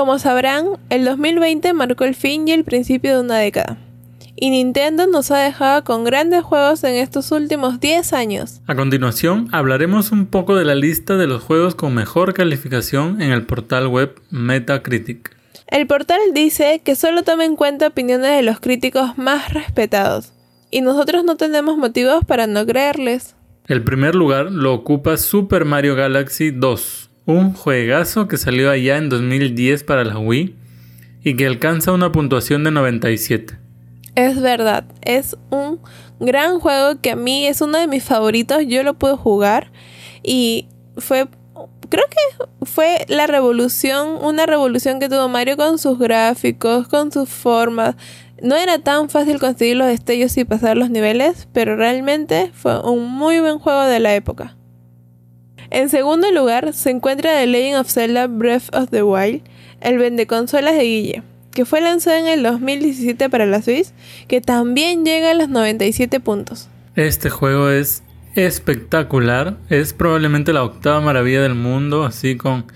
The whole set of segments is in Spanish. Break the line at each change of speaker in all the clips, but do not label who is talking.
Como sabrán, el 2020 marcó el fin y el principio de una década. Y Nintendo nos ha dejado con grandes juegos en estos últimos 10 años.
A continuación, hablaremos un poco de la lista de los juegos con mejor calificación en el portal web Metacritic.
El portal dice que solo toma en cuenta opiniones de los críticos más respetados, y nosotros no tenemos motivos para no creerles.
El primer lugar lo ocupa Super Mario Galaxy 2, un juegazo que salió allá en 2010 para la Wii y que alcanza una puntuación de 97.
Es verdad, es un gran juego que a mí es uno de mis favoritos, yo lo pude jugar y fue creo que fue la revolución, una revolución que tuvo Mario con sus gráficos, con sus formas. No era tan fácil conseguir los destellos y pasar los niveles, pero realmente fue un muy buen juego de la época. En segundo lugar se encuentra The Legend of Zelda Breath of the Wild, el vende consolas de Guille, que fue lanzado en el 2017 para la Switch, que también llega a los 97 puntos.
Este juego es espectacular, es probablemente la octava maravilla del mundo, así con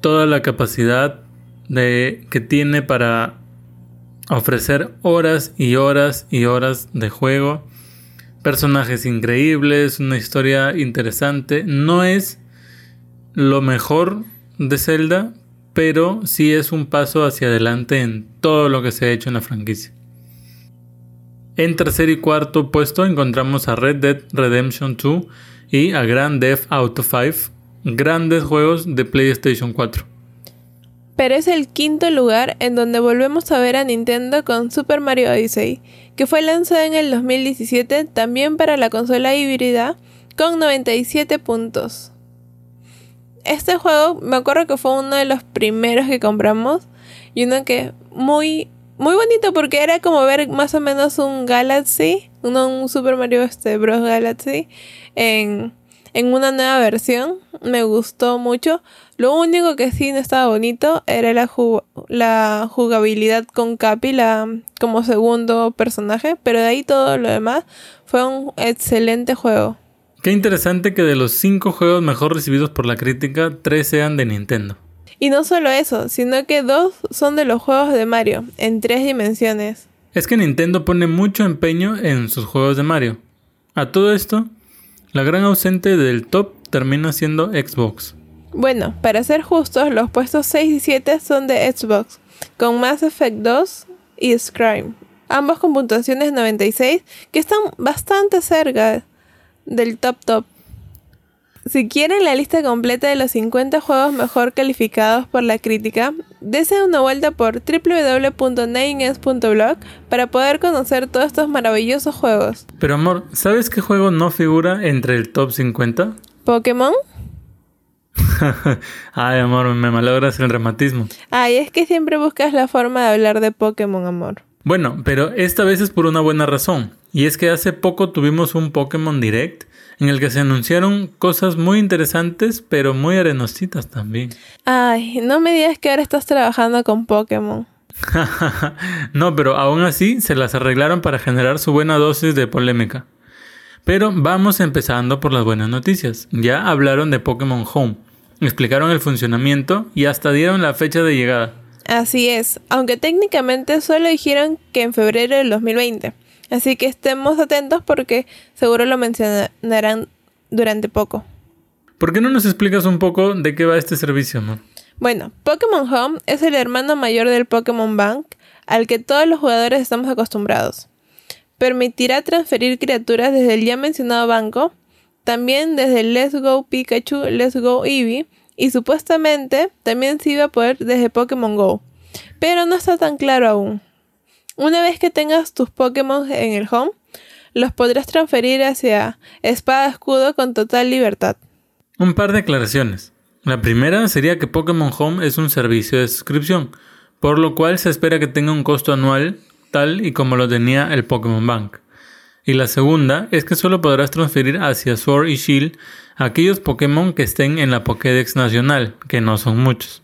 toda la capacidad de, que tiene para ofrecer horas y horas y horas de juego personajes increíbles, una historia interesante. No es lo mejor de Zelda, pero sí es un paso hacia adelante en todo lo que se ha hecho en la franquicia. En tercer y cuarto puesto encontramos a Red Dead Redemption 2 y a Grand Theft Auto 5, grandes juegos de PlayStation 4
pero es el quinto lugar en donde volvemos a ver a Nintendo con Super Mario Odyssey, que fue lanzado en el 2017 también para la consola híbrida con 97 puntos. Este juego me acuerdo que fue uno de los primeros que compramos y uno que muy muy bonito porque era como ver más o menos un Galaxy, un Super Mario este, Bros Galaxy en, en una nueva versión. Me gustó mucho. Lo único que sí no estaba bonito era la, la jugabilidad con Capi la, como segundo personaje, pero de ahí todo lo demás fue un excelente juego.
Qué interesante que de los cinco juegos mejor recibidos por la crítica, tres sean de Nintendo.
Y no solo eso, sino que dos son de los juegos de Mario, en tres dimensiones.
Es que Nintendo pone mucho empeño en sus juegos de Mario. A todo esto, la gran ausente del top termina siendo Xbox.
Bueno, para ser justos, los puestos 6 y 7 son de Xbox, con Mass Effect 2 y Scrime, ambos con puntuaciones 96, que están bastante cerca del top top. Si quieren la lista completa de los 50 juegos mejor calificados por la crítica, deseen una vuelta por www.names.blog para poder conocer todos estos maravillosos juegos.
Pero amor, ¿sabes qué juego no figura entre el top 50?
¿Pokémon?
Ay, amor, me malogras el reumatismo.
Ay, es que siempre buscas la forma de hablar de Pokémon, amor.
Bueno, pero esta vez es por una buena razón. Y es que hace poco tuvimos un Pokémon Direct en el que se anunciaron cosas muy interesantes, pero muy arenositas también.
Ay, no me digas que ahora estás trabajando con Pokémon.
no, pero aún así se las arreglaron para generar su buena dosis de polémica. Pero vamos empezando por las buenas noticias. Ya hablaron de Pokémon Home, explicaron el funcionamiento y hasta dieron la fecha de llegada.
Así es, aunque técnicamente solo dijeron que en febrero del 2020. Así que estemos atentos porque seguro lo mencionarán durante poco.
¿Por qué no nos explicas un poco de qué va este servicio, amor?
Bueno, Pokémon Home es el hermano mayor del Pokémon Bank al que todos los jugadores estamos acostumbrados permitirá transferir criaturas desde el ya mencionado banco, también desde Let's Go Pikachu, Let's Go Eevee, y supuestamente también se iba a poder desde Pokémon Go. Pero no está tan claro aún. Una vez que tengas tus Pokémon en el home, los podrás transferir hacia Espada Escudo con total libertad.
Un par de aclaraciones. La primera sería que Pokémon Home es un servicio de suscripción, por lo cual se espera que tenga un costo anual tal y como lo tenía el Pokémon Bank. Y la segunda es que solo podrás transferir hacia Sword y Shield aquellos Pokémon que estén en la Pokédex nacional, que no son muchos.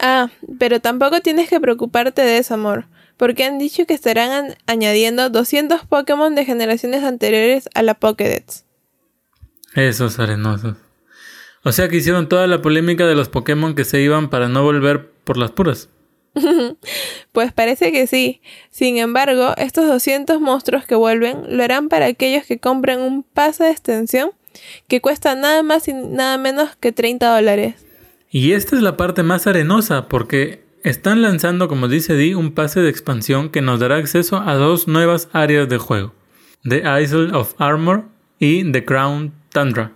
Ah, pero tampoco tienes que preocuparte de eso, amor, porque han dicho que estarán añadiendo 200 Pokémon de generaciones anteriores a la Pokédex.
Esos arenosos. O sea que hicieron toda la polémica de los Pokémon que se iban para no volver por las puras.
pues parece que sí. Sin embargo, estos 200 monstruos que vuelven lo harán para aquellos que compren un pase de extensión que cuesta nada más y nada menos que 30 dólares.
Y esta es la parte más arenosa porque están lanzando, como dice Di, un pase de expansión que nos dará acceso a dos nuevas áreas de juego. The Isle of Armor y The Crown Tundra.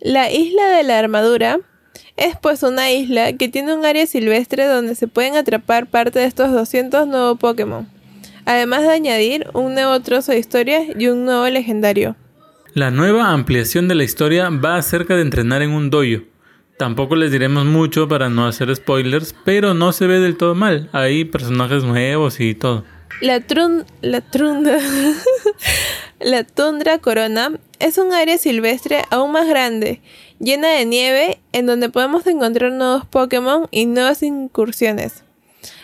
La isla de la armadura es pues una isla que tiene un área silvestre donde se pueden atrapar parte de estos 200 nuevos Pokémon, además de añadir un nuevo trozo de historia y un nuevo legendario.
La nueva ampliación de la historia va acerca de entrenar en un dojo. Tampoco les diremos mucho para no hacer spoilers, pero no se ve del todo mal. Hay personajes nuevos y todo.
La, trun la, trunda la tundra corona es un área silvestre aún más grande, llena de nieve, en donde podemos encontrar nuevos Pokémon y nuevas incursiones.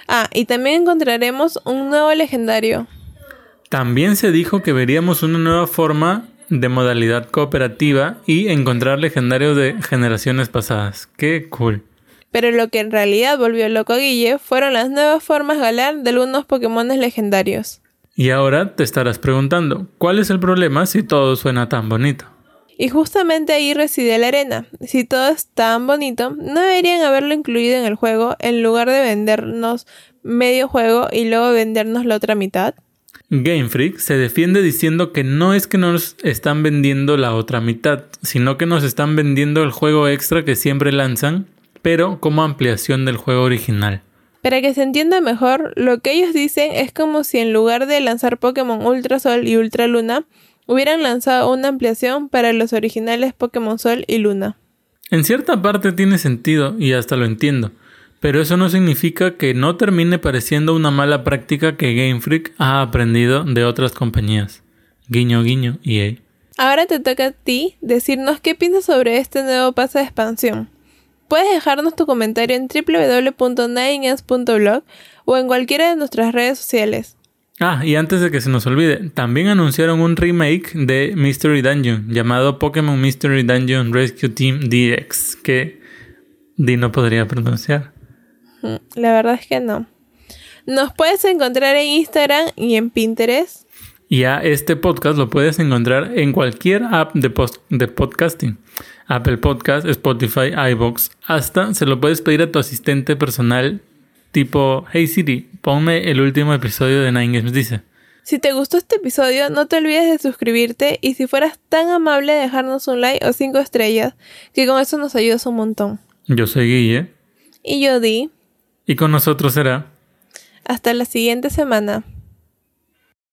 Ah, y también encontraremos un nuevo legendario.
También se dijo que veríamos una nueva forma de modalidad cooperativa y encontrar legendarios de generaciones pasadas. ¡Qué cool!
Pero lo que en realidad volvió loco a Guille fueron las nuevas formas galar de algunos Pokémon legendarios.
Y ahora te estarás preguntando, ¿cuál es el problema si todo suena tan bonito?
Y justamente ahí reside la arena. Si todo es tan bonito, ¿no deberían haberlo incluido en el juego en lugar de vendernos medio juego y luego vendernos la otra mitad?
Game Freak se defiende diciendo que no es que nos están vendiendo la otra mitad, sino que nos están vendiendo el juego extra que siempre lanzan pero como ampliación del juego original.
Para que se entienda mejor, lo que ellos dicen es como si en lugar de lanzar Pokémon Ultra Sol y Ultra Luna, hubieran lanzado una ampliación para los originales Pokémon Sol y Luna.
En cierta parte tiene sentido y hasta lo entiendo, pero eso no significa que no termine pareciendo una mala práctica que Game Freak ha aprendido de otras compañías. Guiño guiño EA.
Ahora te toca a ti decirnos qué piensas sobre este nuevo paso de expansión. Puedes dejarnos tu comentario en www.9 o en cualquiera de nuestras redes sociales.
Ah, y antes de que se nos olvide, también anunciaron un remake de Mystery Dungeon llamado Pokémon Mystery Dungeon Rescue Team DX, que Dino podría pronunciar.
Mm, la verdad es que no. Nos puedes encontrar en Instagram y en Pinterest.
Y a este podcast lo puedes encontrar en cualquier app de, de podcasting. Apple Podcast, Spotify, iBox. Hasta se lo puedes pedir a tu asistente personal tipo, hey Siri, ponme el último episodio de Nine Games Dice.
Si te gustó este episodio, no te olvides de suscribirte y si fueras tan amable dejarnos un like o cinco estrellas, que con eso nos ayudas un montón.
Yo soy Guille.
Y yo Di.
Y con nosotros será.
Hasta la siguiente semana.